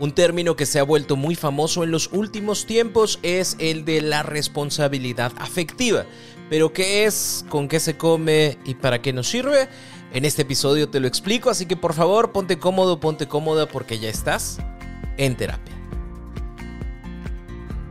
Un término que se ha vuelto muy famoso en los últimos tiempos es el de la responsabilidad afectiva. Pero ¿qué es? ¿Con qué se come? ¿Y para qué nos sirve? En este episodio te lo explico, así que por favor ponte cómodo, ponte cómoda porque ya estás en terapia.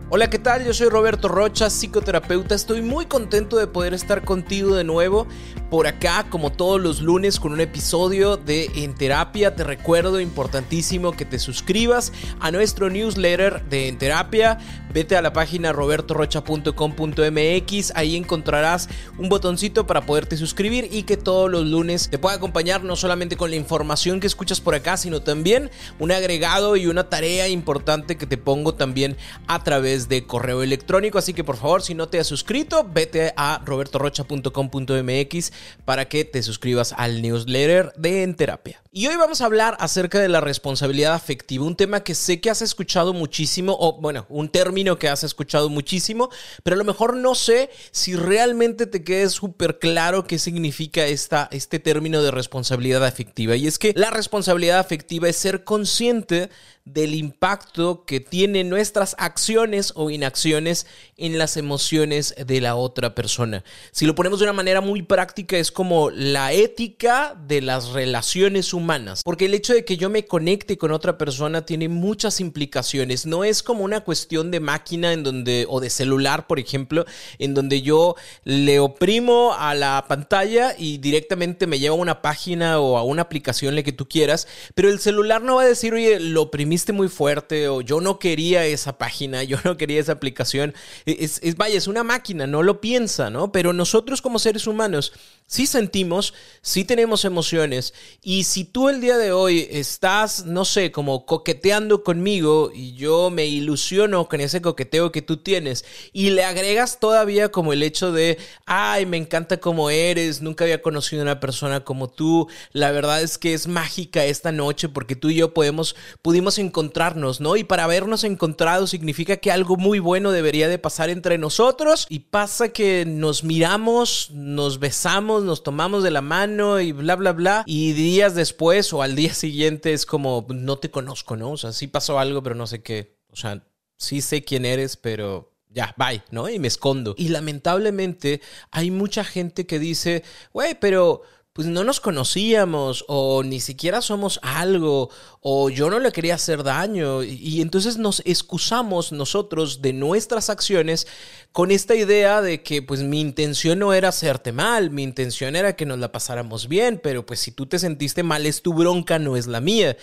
Hola, ¿qué tal? Yo soy Roberto Rocha, psicoterapeuta. Estoy muy contento de poder estar contigo de nuevo por acá, como todos los lunes, con un episodio de En Terapia. Te recuerdo, importantísimo, que te suscribas a nuestro newsletter de En Terapia. Vete a la página robertorocha.com.mx. Ahí encontrarás un botoncito para poderte suscribir y que todos los lunes te pueda acompañar no solamente con la información que escuchas por acá, sino también un agregado y una tarea importante que te pongo también a través de correo electrónico. Así que por favor, si no te has suscrito, vete a robertorocha.com.mx para que te suscribas al newsletter de En Terapia. Y hoy vamos a hablar acerca de la responsabilidad afectiva, un tema que sé que has escuchado muchísimo, o bueno, un término que has escuchado muchísimo, pero a lo mejor no sé si realmente te quede súper claro qué significa esta, este término de responsabilidad afectiva. Y es que la responsabilidad afectiva es ser consciente del impacto que tienen nuestras acciones o inacciones en las emociones de la otra persona. Si lo ponemos de una manera muy práctica, es como la ética de las relaciones humanas, porque el hecho de que yo me conecte con otra persona tiene muchas implicaciones. No es como una cuestión de máquina en donde o de celular, por ejemplo, en donde yo le oprimo a la pantalla y directamente me lleva a una página o a una aplicación la que tú quieras, pero el celular no va a decir, "Oye, lo oprimí muy fuerte o yo no quería esa página, yo no quería esa aplicación. Es, es, vaya, es una máquina, no lo piensa, ¿no? Pero nosotros como seres humanos sí sentimos, sí tenemos emociones y si tú el día de hoy estás, no sé, como coqueteando conmigo y yo me ilusiono con ese coqueteo que tú tienes y le agregas todavía como el hecho de, ay, me encanta como eres, nunca había conocido a una persona como tú, la verdad es que es mágica esta noche porque tú y yo podemos, pudimos encontrarnos, ¿no? Y para habernos encontrado significa que algo muy bueno debería de pasar entre nosotros y pasa que nos miramos, nos besamos, nos tomamos de la mano y bla, bla, bla. Y días después o al día siguiente es como, no te conozco, ¿no? O sea, sí pasó algo, pero no sé qué. O sea, sí sé quién eres, pero ya, bye, ¿no? Y me escondo. Y lamentablemente hay mucha gente que dice, güey, pero pues no nos conocíamos o ni siquiera somos algo o yo no le quería hacer daño y, entonces nos excusamos nosotros de nuestras acciones con esta idea de que pues mi intención no era hacerte mal, mi intención era que nos la pasáramos bien, pero pues si tú te sentiste mal es tu bronca, no es la mía.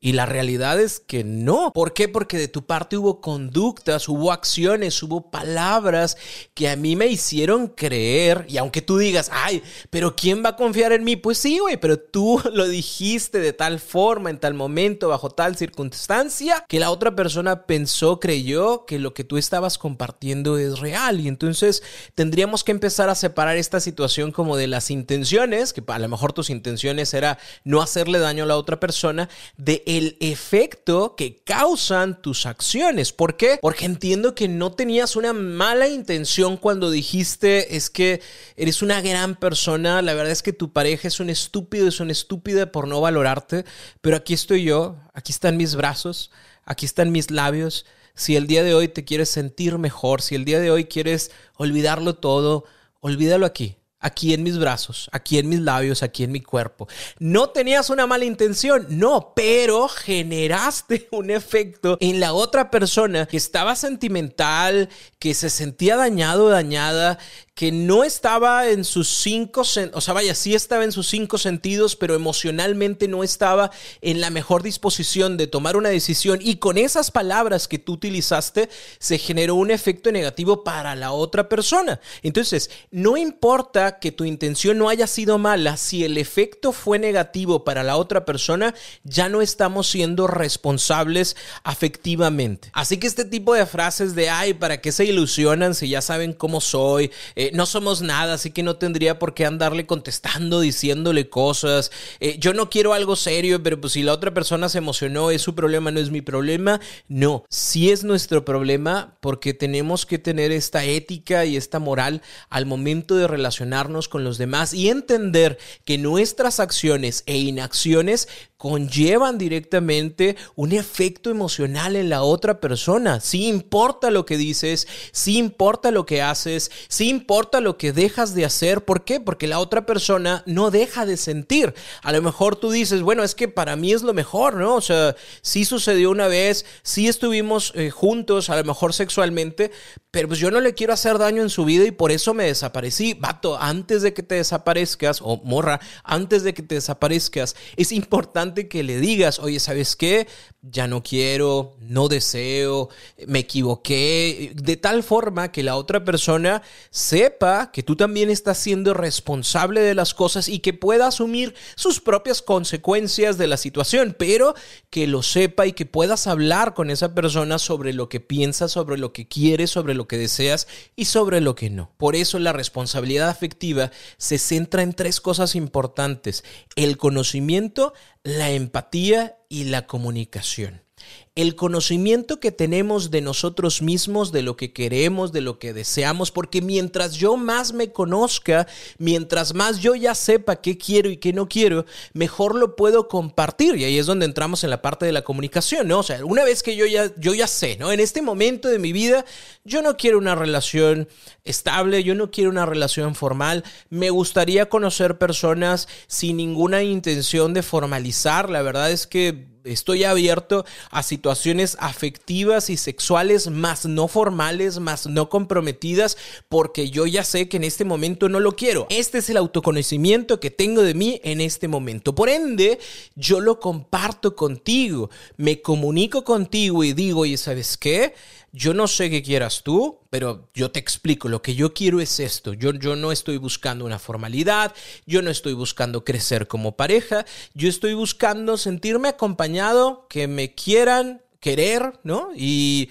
Y la realidad es que no. ¿Por qué? Porque de tu parte hubo conductas, hubo acciones, hubo palabras que a mí me hicieron creer. Y aunque tú digas, ay, pero ¿quién va a confiar en mí? Pues sí, güey, pero tú lo dijiste de tal forma, en tal momento, bajo tal circunstancia, que la otra persona pensó, creyó que lo que tú estabas compartiendo es real. Y entonces tendríamos que empezar a separar esta situación como de las intenciones, que a lo mejor tus intenciones era no hacerle daño a la otra persona, de el efecto que causan tus acciones. ¿Por qué? Porque entiendo que no tenías una mala intención cuando dijiste es que eres una gran persona, la verdad es que tu pareja es un estúpido, es una estúpida por no valorarte, pero aquí estoy yo, aquí están mis brazos, aquí están mis labios. Si el día de hoy te quieres sentir mejor, si el día de hoy quieres olvidarlo todo, olvídalo aquí aquí en mis brazos, aquí en mis labios, aquí en mi cuerpo. No tenías una mala intención, no, pero generaste un efecto en la otra persona que estaba sentimental, que se sentía dañado, dañada, que no estaba en sus cinco, o sea, vaya, sí estaba en sus cinco sentidos, pero emocionalmente no estaba en la mejor disposición de tomar una decisión y con esas palabras que tú utilizaste se generó un efecto negativo para la otra persona. Entonces, no importa que tu intención no haya sido mala, si el efecto fue negativo para la otra persona, ya no estamos siendo responsables afectivamente. Así que este tipo de frases de, ay, ¿para qué se ilusionan si ya saben cómo soy? Eh, no somos nada, así que no tendría por qué andarle contestando, diciéndole cosas. Eh, yo no quiero algo serio, pero pues si la otra persona se emocionó, es su problema, no es mi problema. No, sí es nuestro problema porque tenemos que tener esta ética y esta moral al momento de relacionarnos con los demás y entender que nuestras acciones e inacciones conllevan directamente un efecto emocional en la otra persona. Sí importa lo que dices, sí importa lo que haces, sí importa lo que dejas de hacer. ¿Por qué? Porque la otra persona no deja de sentir. A lo mejor tú dices, bueno, es que para mí es lo mejor, ¿no? O sea, sí sucedió una vez, sí estuvimos eh, juntos, a lo mejor sexualmente, pero pues yo no le quiero hacer daño en su vida y por eso me desaparecí. Vato, antes de que te desaparezcas, o morra, antes de que te desaparezcas, es importante que le digas, oye, ¿sabes qué? Ya no quiero, no deseo, me equivoqué, de tal forma que la otra persona sepa que tú también estás siendo responsable de las cosas y que pueda asumir sus propias consecuencias de la situación, pero que lo sepa y que puedas hablar con esa persona sobre lo que piensas, sobre lo que quieres, sobre lo que deseas y sobre lo que no. Por eso la responsabilidad afectiva se centra en tres cosas importantes. El conocimiento, la empatía y la comunicación el conocimiento que tenemos de nosotros mismos, de lo que queremos, de lo que deseamos, porque mientras yo más me conozca, mientras más yo ya sepa qué quiero y qué no quiero, mejor lo puedo compartir. Y ahí es donde entramos en la parte de la comunicación, ¿no? O sea, una vez que yo ya, yo ya sé, ¿no? En este momento de mi vida, yo no quiero una relación estable, yo no quiero una relación formal, me gustaría conocer personas sin ninguna intención de formalizar. La verdad es que estoy abierto a situaciones afectivas y sexuales más no formales, más no comprometidas, porque yo ya sé que en este momento no lo quiero. Este es el autoconocimiento que tengo de mí en este momento. Por ende, yo lo comparto contigo, me comunico contigo y digo, ¿y sabes qué? Yo no sé qué quieras tú, pero yo te explico, lo que yo quiero es esto, yo, yo no estoy buscando una formalidad, yo no estoy buscando crecer como pareja, yo estoy buscando sentirme acompañado, que me quieran querer, ¿no? Y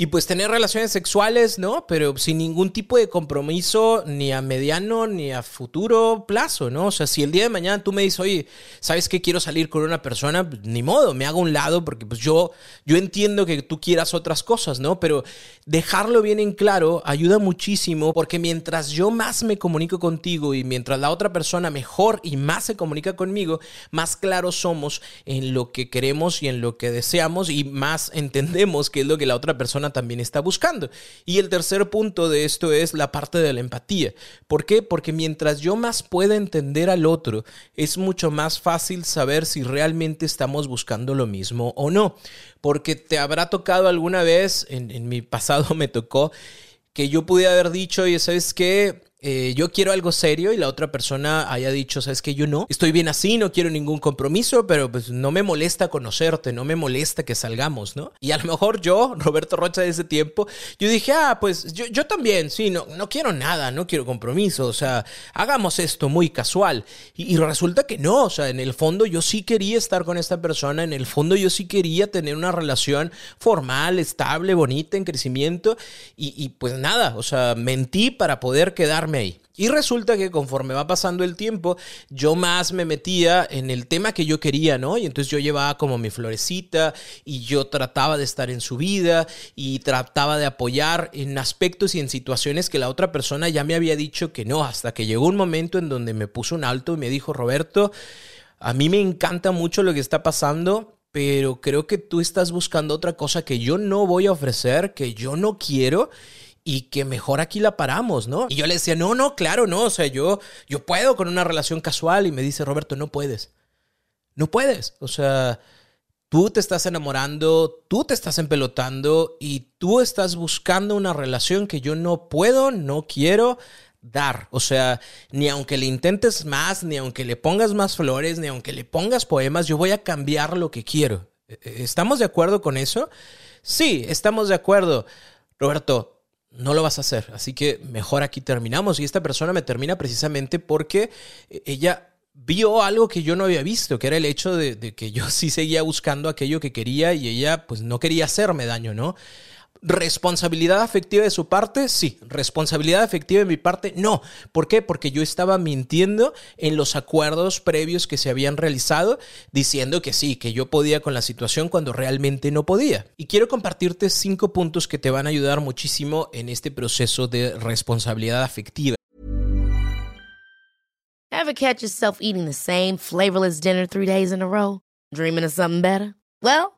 y pues tener relaciones sexuales, ¿no? Pero sin ningún tipo de compromiso ni a mediano ni a futuro plazo, ¿no? O sea, si el día de mañana tú me dices, oye, ¿sabes qué quiero salir con una persona? Pues, ni modo, me hago un lado porque pues yo, yo entiendo que tú quieras otras cosas, ¿no? Pero dejarlo bien en claro ayuda muchísimo porque mientras yo más me comunico contigo y mientras la otra persona mejor y más se comunica conmigo, más claros somos en lo que queremos y en lo que deseamos y más entendemos qué es lo que la otra persona también está buscando. Y el tercer punto de esto es la parte de la empatía. ¿Por qué? Porque mientras yo más pueda entender al otro, es mucho más fácil saber si realmente estamos buscando lo mismo o no. Porque te habrá tocado alguna vez, en, en mi pasado me tocó, que yo pude haber dicho, y sabes qué, eh, yo quiero algo serio y la otra persona haya dicho, sabes que yo no, estoy bien así, no quiero ningún compromiso, pero pues no me molesta conocerte, no me molesta que salgamos, ¿no? Y a lo mejor yo, Roberto Rocha de ese tiempo, yo dije, ah, pues yo, yo también, sí, no, no quiero nada, no quiero compromiso, o sea, hagamos esto muy casual. Y, resulta que no, o sea, en el fondo yo sí quería estar con esta persona, en el fondo yo sí quería tener una relación formal, estable, bonita, en crecimiento, y, y pues nada, o sea, mentí para poder Y resulta que conforme va pasando el tiempo, yo más me metía en el tema que yo quería, ¿no? Y entonces yo llevaba como mi florecita y yo trataba de estar en su vida y trataba de apoyar en aspectos y en situaciones que la otra persona ya me había dicho que no, hasta que llegó un momento en donde me puso un alto y me dijo, Roberto, a mí me encanta mucho lo que está pasando, pero creo que tú estás buscando otra cosa que yo no voy a ofrecer, que yo no quiero y que mejor aquí la paramos, ¿no? Y yo le decía, no, no, claro, no, o sea, yo, yo puedo con una relación casual y me dice, Roberto, no puedes. No puedes, o sea, tú te estás enamorando, tú te estás empelotando y tú estás buscando una relación que yo no puedo, no quiero dar. O sea, ni aunque le intentes más, ni aunque le pongas más flores, ni aunque le pongas poemas, yo voy a cambiar lo que quiero. ¿E-, e-, ¿Estamos de acuerdo con eso? Sí, estamos de acuerdo. Roberto, no lo vas a hacer. Así que mejor aquí terminamos. Y esta persona me termina precisamente porque ella vio algo que yo no había visto, que era el hecho de, de, que yo sí seguía buscando aquello que quería y ella pues no quería hacerme daño, ¿no? ¿Responsabilidad afectiva de su parte? Sí. ¿Responsabilidad afectiva de mi parte? No. ¿Por qué? Porque yo estaba mintiendo en los acuerdos previos que se habían realizado, diciendo que sí, que yo podía con la situación cuando realmente no podía. Y quiero compartirte cinco puntos que te van a ayudar muchísimo en este proceso de responsabilidad afectiva. Ever catch yourself eating the same flavorless dinner three days in a row? Dreaming of something better? Well,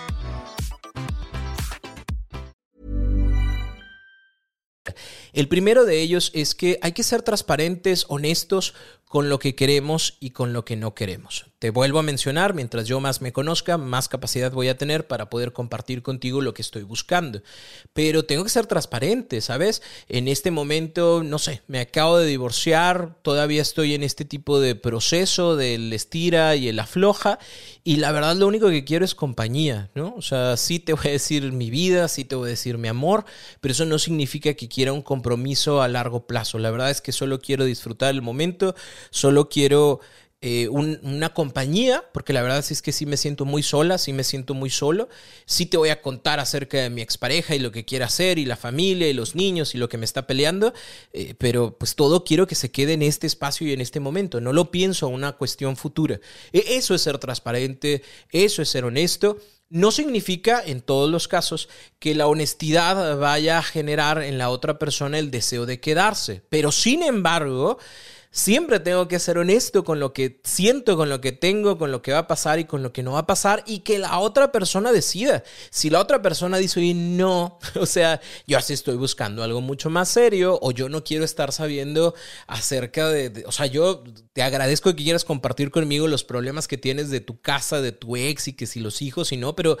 El primero de ellos es que hay que ser transparentes, honestos con lo que queremos y con lo que no queremos. Te vuelvo a mencionar, mientras yo más me conozca, más capacidad voy a tener para poder compartir contigo lo que estoy buscando. Pero tengo que ser transparente, ¿sabes? En este momento, no sé, me acabo de divorciar, todavía estoy en este tipo de proceso del estira y el afloja, y la verdad lo único que quiero es compañía, ¿no? O sea, sí te voy a decir mi vida, sí te voy a decir mi amor, pero eso no significa que quiera un compromiso a largo plazo. La verdad es que solo quiero disfrutar el momento, solo quiero eh, una compañía, porque la verdad es que sí me siento muy sola, sí me siento muy solo. Sí te voy a contar acerca de mi expareja y lo que quiere hacer, y la familia, y los niños, y lo que me está peleando, eh, pero pues todo quiero que se quede en este espacio y en este momento. No lo pienso a una cuestión futura. E, eso es ser transparente, eso es ser honesto. No significa, en todos los casos, que la honestidad vaya a generar en la otra persona el deseo de quedarse. Pero sin embargo, Siempre tengo que ser honesto con lo que siento, con lo que tengo, con lo que va a pasar y con lo que no va a pasar y que la otra persona decida. Si la otra persona dice, oye, no, o sea, yo así estoy buscando algo mucho más serio o yo no quiero estar sabiendo acerca de, o sea, yo te agradezco que quieras compartir conmigo los problemas que tienes de tu casa, de tu ex y que si los hijos y no, pero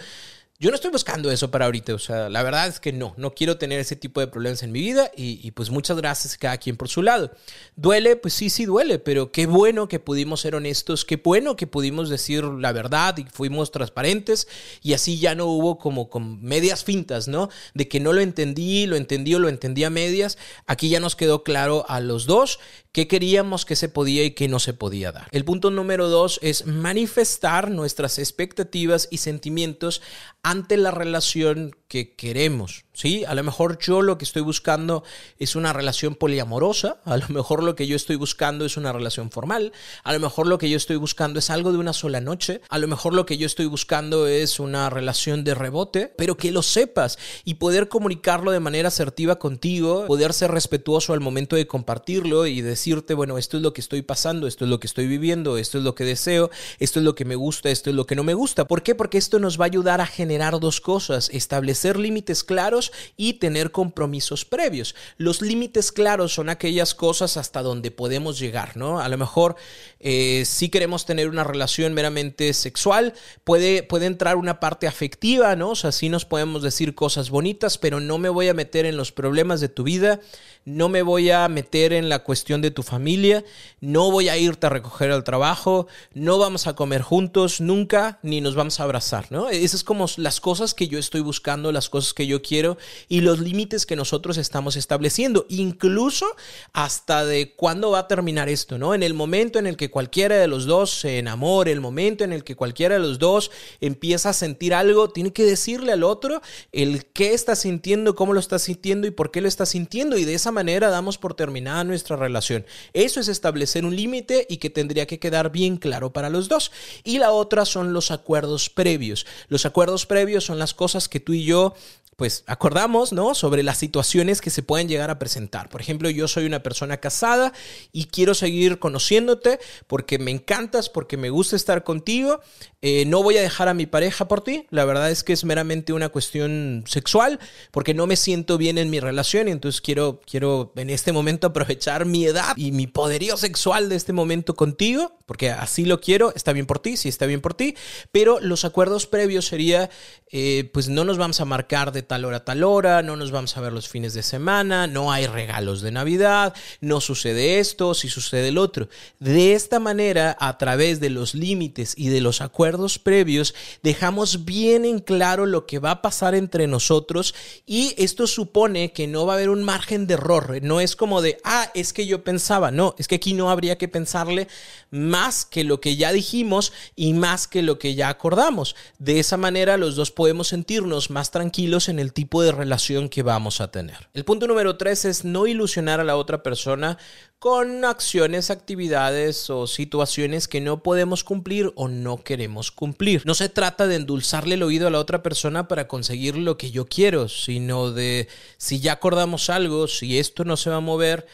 yo no estoy buscando eso para ahorita, o sea, la verdad es que no, no quiero tener ese tipo de problemas en mi vida y, pues muchas gracias cada quien por su lado. Duele, pues sí, sí duele, pero qué bueno que pudimos ser honestos, qué bueno que pudimos decir la verdad y fuimos transparentes y así ya no hubo como con medias fintas, ¿no? De que no lo entendí, lo entendí o lo entendí a medias. Aquí ya nos quedó claro a los dos qué queríamos que se podía y qué no se podía dar. El punto número dos es manifestar nuestras expectativas y sentimientos ante la relación que queremos. ¿sí? A lo mejor yo lo que estoy buscando es una relación poliamorosa, a lo mejor lo que yo estoy buscando es una relación formal, a lo mejor lo que yo estoy buscando es algo de una sola noche, a lo mejor lo que yo estoy buscando es una relación de rebote, pero que lo sepas y poder comunicarlo de manera asertiva contigo, poder ser respetuoso al momento de compartirlo y decirte, bueno, esto es lo que estoy pasando, esto es lo que estoy viviendo, esto es lo que deseo, esto es lo que me gusta, esto es lo que no me gusta. ¿Por qué? Porque esto nos va a ayudar a generar dos cosas, establecer límites claros y tener compromisos previos. Los límites claros son aquellas cosas hasta donde podemos llegar, ¿no? A lo mejor eh, si queremos tener una relación meramente sexual, puede, puede entrar una parte afectiva, ¿no? O sea, nos podemos decir cosas bonitas, pero no me voy a meter en los problemas de tu vida, no me voy a meter en la cuestión de tu familia, no voy a irte a recoger al trabajo, no vamos a comer juntos nunca, ni nos vamos a abrazar, ¿no? Esas es como las cosas que yo estoy buscando, las cosas que yo quiero y los límites que nosotros estamos estableciendo, incluso hasta de cuándo va a terminar esto, ¿no? En el momento en el que cualquiera de los dos se enamore, el momento en el que cualquiera de los dos empieza a sentir algo, tiene que decirle al otro el qué está sintiendo, cómo lo está sintiendo y por qué lo está sintiendo y de esa manera damos por terminada nuestra relación. Eso es establecer un límite y que tendría que quedar bien claro para los dos. Y la otra son los acuerdos previos. Los acuerdos previos son las cosas que tú y yo pues acordamos, ¿no? Sobre las situaciones que se pueden llegar a presentar. Por ejemplo, yo soy una persona casada y quiero seguir conociéndote porque me encantas, porque me gusta estar contigo. Eh, no voy a dejar a mi pareja por ti. La verdad es que es meramente una cuestión sexual porque no me siento bien en mi relación y entonces quiero, quiero en este momento aprovechar mi edad y mi poderío sexual de este momento contigo porque así lo quiero. Está bien por ti, sí está bien por ti. Pero los acuerdos previos sería, eh, pues no nos vamos a marcar de tal hora tal hora, no nos vamos a ver los fines de semana, no hay regalos de Navidad, no sucede esto, si sucede el otro. De esta manera, a través de los límites y de los acuerdos, previos, dejamos bien en claro lo que va a pasar entre nosotros y esto supone que no va a haber un margen de error. No es como de, ah, es que yo pensaba, no, es que aquí no habría que pensarle más que lo que ya dijimos y más que lo que ya acordamos. De esa manera los dos podemos sentirnos más tranquilos en el tipo de relación que vamos a tener. El punto número tres es no ilusionar a la otra persona con acciones, actividades o situaciones que no podemos cumplir o no queremos cumplir. No se trata de endulzarle el oído a la otra persona para conseguir lo que yo quiero, sino de si ya acordamos algo, si esto no se va a mover,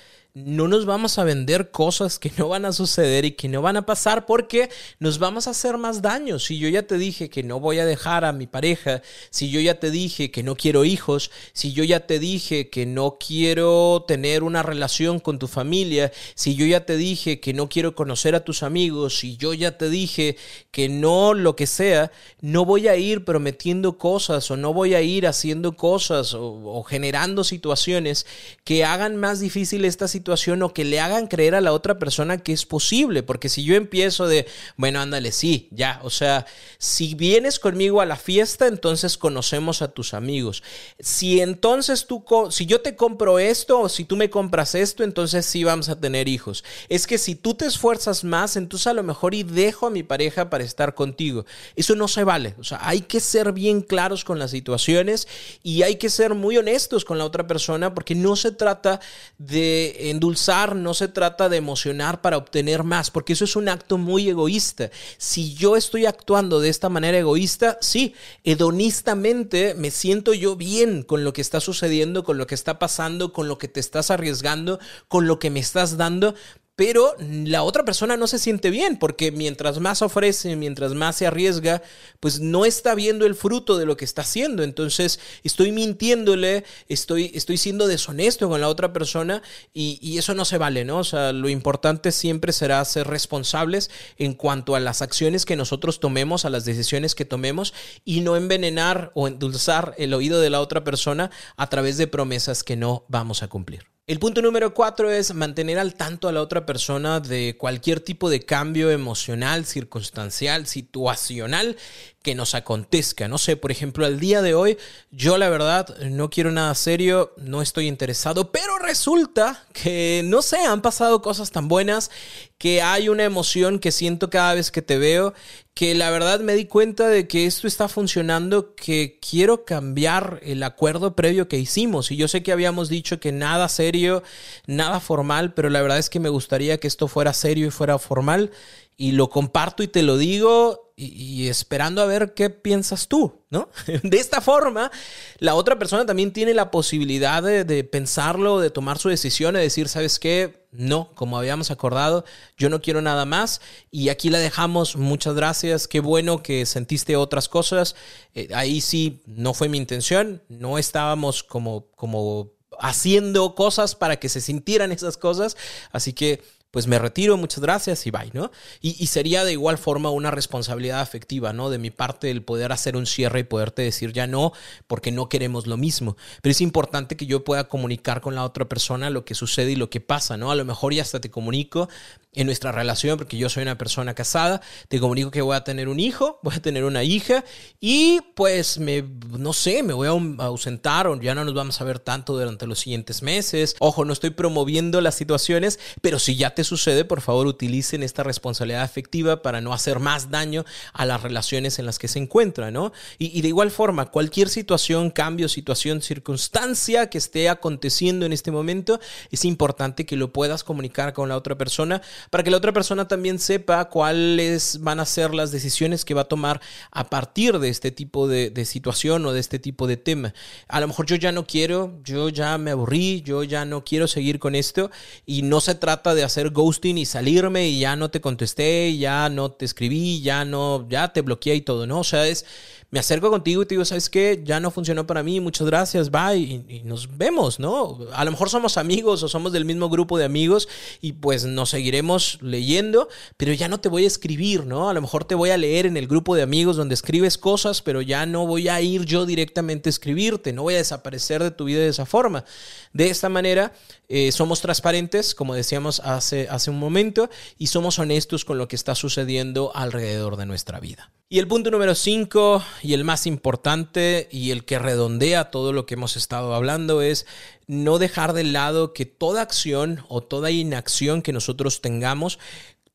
no nos vamos a vender cosas que no van a suceder y que no van a pasar porque nos vamos a hacer más daño. Si yo ya te dije que no voy a dejar a mi pareja, si yo ya te dije que no quiero hijos, si yo ya te dije que no quiero tener una relación con tu familia, si yo ya te dije que no quiero conocer a tus amigos, si yo ya te dije que no lo que sea, no voy a ir prometiendo cosas o no voy a ir haciendo cosas o, generando situaciones que hagan más difícil esta situación o que le hagan creer a la otra persona que es posible. Porque si yo empiezo de, bueno, ándale, sí, ya, o sea, si vienes conmigo a la fiesta, entonces conocemos a tus amigos. Si entonces tú, si yo te compro esto o si tú me compras esto, entonces sí vamos a tener hijos. Es que si tú te esfuerzas más, entonces a lo mejor y dejo a mi pareja para estar contigo. Eso no se vale. O sea, hay que ser bien claros con las situaciones y hay que ser muy honestos con la otra persona porque no se trata de endulzar no se trata de emocionar para obtener más, porque eso es un acto muy egoísta. Si yo estoy actuando de esta manera egoísta, sí, hedonistamente me siento yo bien con lo que está sucediendo, con lo que está pasando, con lo que te estás arriesgando, con lo que me estás dando, pero la otra persona no se siente bien porque mientras más ofrece, mientras más se arriesga, pues no está viendo el fruto de lo que está haciendo. Entonces estoy mintiéndole, estoy, estoy siendo deshonesto con la otra persona y, y eso no se vale, ¿no? O sea, lo importante siempre será ser responsables en cuanto a las acciones que nosotros tomemos, a las decisiones que tomemos y no envenenar o endulzar el oído de la otra persona a través de promesas que no vamos a cumplir. El punto número cuatro es mantener al tanto a la otra persona de cualquier tipo de cambio emocional, circunstancial, situacional que nos acontezca. No sé, por ejemplo, al día de hoy yo la verdad no quiero nada serio, no estoy interesado, pero resulta que, no sé, han pasado cosas tan buenas que hay una emoción que siento cada vez que te veo, que la verdad me di cuenta de que esto está funcionando, que quiero cambiar el acuerdo previo que hicimos. Y yo sé que habíamos dicho que nada serio, nada formal, pero la verdad es que me gustaría que esto fuera serio y fuera formal. Y lo comparto y te lo digo y, esperando a ver qué piensas tú, ¿no? De esta forma, la otra persona también tiene la posibilidad de, pensarlo, de tomar su decisión, de decir, ¿sabes qué? No, como habíamos acordado, yo no quiero nada más y aquí la dejamos. Muchas gracias, qué bueno que sentiste otras cosas. Eh, ahí sí, no fue mi intención, no estábamos como, como haciendo cosas para que se sintieran esas cosas, así que pues me retiro, muchas gracias y bye, ¿no? Y, sería de igual forma una responsabilidad afectiva, ¿no? De mi parte el poder hacer un cierre y poderte decir ya no, porque no queremos lo mismo. Pero es importante que yo pueda comunicar con la otra persona lo que sucede y lo que pasa, ¿no? A lo mejor ya hasta te comunico en nuestra relación, porque yo soy una persona casada, te comunico que voy a tener un hijo, voy a tener una hija y pues me, no sé, me voy a ausentar o ya no nos vamos a ver tanto durante los siguientes meses. Ojo, no estoy promoviendo las situaciones, pero si ya te sucede, por favor utilicen esta responsabilidad afectiva para no hacer más daño a las relaciones en las que se encuentran, ¿no? Y, de igual forma, cualquier situación, cambio, situación, circunstancia que esté aconteciendo en este momento, es importante que lo puedas comunicar con la otra persona para que la otra persona también sepa cuáles van a ser las decisiones que va a tomar a partir de este tipo de, de situación o de este tipo de tema. A lo mejor yo ya no quiero, yo ya me aburrí, yo ya no quiero seguir con esto y no se trata de hacer ghosting y salirme y ya no te contesté, ya no te escribí, ya no, ya te bloqueé y todo, ¿no? O sea, es me acerco contigo y te digo, ¿sabes qué? Ya no funcionó para mí, muchas gracias, bye, y, nos vemos, ¿no? A lo mejor somos amigos o somos del mismo grupo de amigos y pues nos seguiremos leyendo, pero ya no te voy a escribir, ¿no? A lo mejor te voy a leer en el grupo de amigos donde escribes cosas, pero ya no voy a ir yo directamente a escribirte, no voy a desaparecer de tu vida de esa forma. De esta manera, eh, somos transparentes, como decíamos hace, hace un momento, y somos honestos con lo que está sucediendo alrededor de nuestra vida. Y el punto número 5 y el más importante y el que redondea todo lo que hemos estado hablando es no dejar de lado que toda acción o toda inacción que nosotros tengamos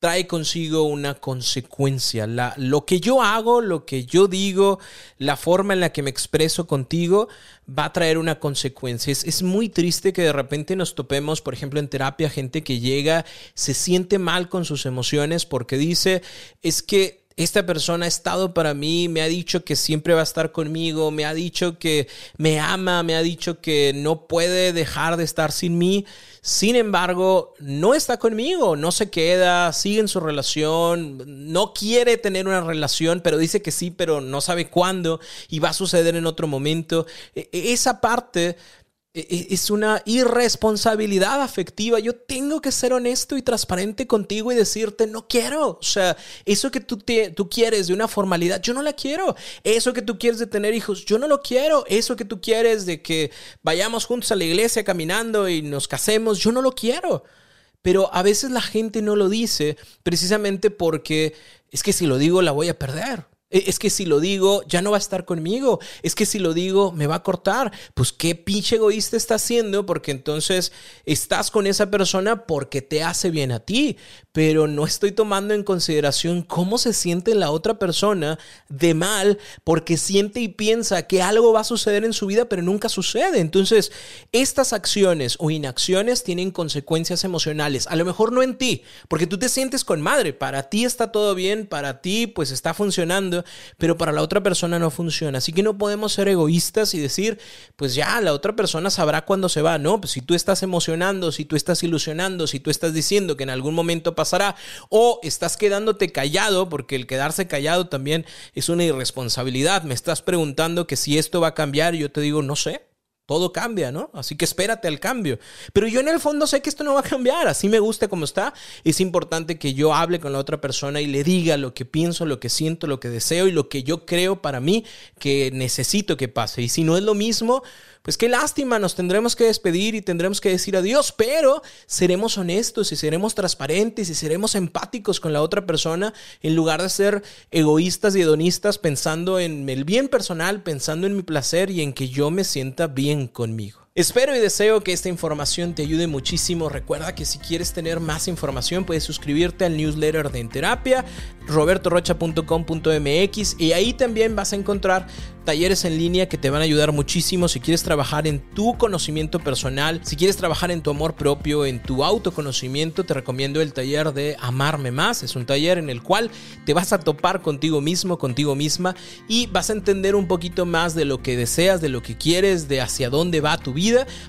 trae consigo una consecuencia. La, lo que yo hago, lo que yo digo, la forma en la que me expreso contigo va a traer una consecuencia. Es, es, muy triste que de repente nos topemos, por ejemplo, en terapia, gente que llega, se siente mal con sus emociones porque dice, es que esta persona ha estado para mí, me ha dicho que siempre va a estar conmigo, me ha dicho que me ama, me ha dicho que no puede dejar de estar sin mí. Sin embargo, no está conmigo, no se queda, sigue en su relación, no quiere tener una relación, pero dice que sí, pero no sabe cuándo y va a suceder en otro momento. E, e, esa parte es una irresponsabilidad afectiva. Yo tengo que ser honesto y transparente contigo y decirte, no quiero. O sea, eso que tú, tú quieres de una formalidad, yo no la quiero. Eso que tú quieres de tener hijos, yo no lo quiero. Eso que tú quieres de que vayamos juntos a la iglesia caminando y nos casemos, yo no lo quiero. Pero a veces la gente no lo dice precisamente porque es que si lo digo la voy a perder. E, es que si lo digo, ya no va a estar conmigo. Es que si lo digo, me va a cortar. Pues qué pinche egoísta está haciendo porque entonces estás con esa persona porque te hace bien a ti. Pero no estoy tomando en consideración cómo se siente la otra persona de mal porque siente y piensa que algo va a suceder en su vida, pero nunca sucede. Entonces, estas acciones o inacciones tienen consecuencias emocionales. A lo mejor no en ti, porque tú te sientes con madre. Para ti está todo bien, para ti pues está funcionando pero para la otra persona no funciona. Así que no podemos ser egoístas y decir, pues ya, la otra persona sabrá cuándo se va. No, pues si tú estás emocionando, si tú estás ilusionando, si tú estás diciendo que en algún momento pasará, o estás quedándote callado, porque el quedarse callado también es una irresponsabilidad. Me estás preguntando que si esto va a cambiar yo te digo, no sé. Todo cambia, ¿no? Así que espérate al cambio. Pero yo en el fondo sé que esto no va a cambiar. Así me gusta como está. Es importante que yo hable con la otra persona y le diga lo que pienso, lo que siento, lo que deseo y lo que yo creo para mí que necesito que pase. Y si no es lo mismo, pues qué lástima, nos tendremos que despedir y tendremos que decir adiós, pero seremos honestos y seremos transparentes y seremos empáticos con la otra persona en lugar de ser egoístas y hedonistas pensando en el bien personal, pensando en mi placer y en que yo me sienta bien conmigo. Espero y deseo que esta información te ayude muchísimo. Recuerda que si quieres tener más información puedes suscribirte al newsletter de En Terapia, robertorocha.com.mx y ahí también vas a encontrar talleres en línea que te van a ayudar muchísimo si quieres trabajar en tu conocimiento personal, si quieres trabajar en tu amor propio, en tu autoconocimiento, te recomiendo el taller de Amarme Más. Es un taller en el cual te vas a topar contigo mismo, contigo misma y vas a entender un poquito más de lo que deseas, de lo que quieres, de hacia dónde va tu vida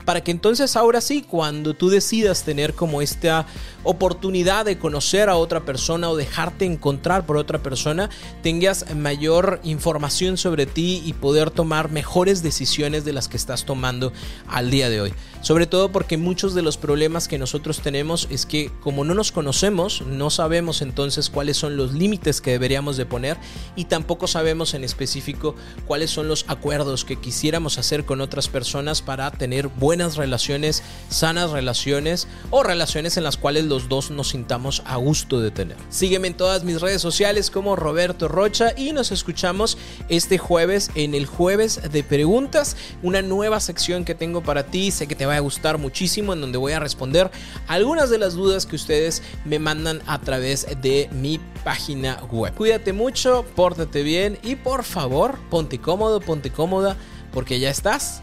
para que entonces ahora sí, cuando tú decidas tener como esta oportunidad de conocer a otra persona o dejarte encontrar por otra persona, tengas mayor información sobre ti y poder tomar mejores decisiones de las que estás tomando al día de hoy. Sobre todo porque muchos de los problemas que nosotros tenemos es que como no nos conocemos, no sabemos entonces cuáles son los límites que deberíamos de poner y tampoco sabemos en específico cuáles son los acuerdos que quisiéramos hacer con otras personas para tener tener buenas relaciones, sanas relaciones o relaciones en las cuales los dos nos sintamos a gusto de tener. Sígueme en todas mis redes sociales como Roberto Rocha y nos escuchamos este jueves en el jueves de preguntas, una nueva sección que tengo para ti, sé que te va a gustar muchísimo en donde voy a responder algunas de las dudas que ustedes me mandan a través de mi página web. Cuídate mucho, pórtate bien y por favor, ponte cómodo, ponte cómoda porque ya estás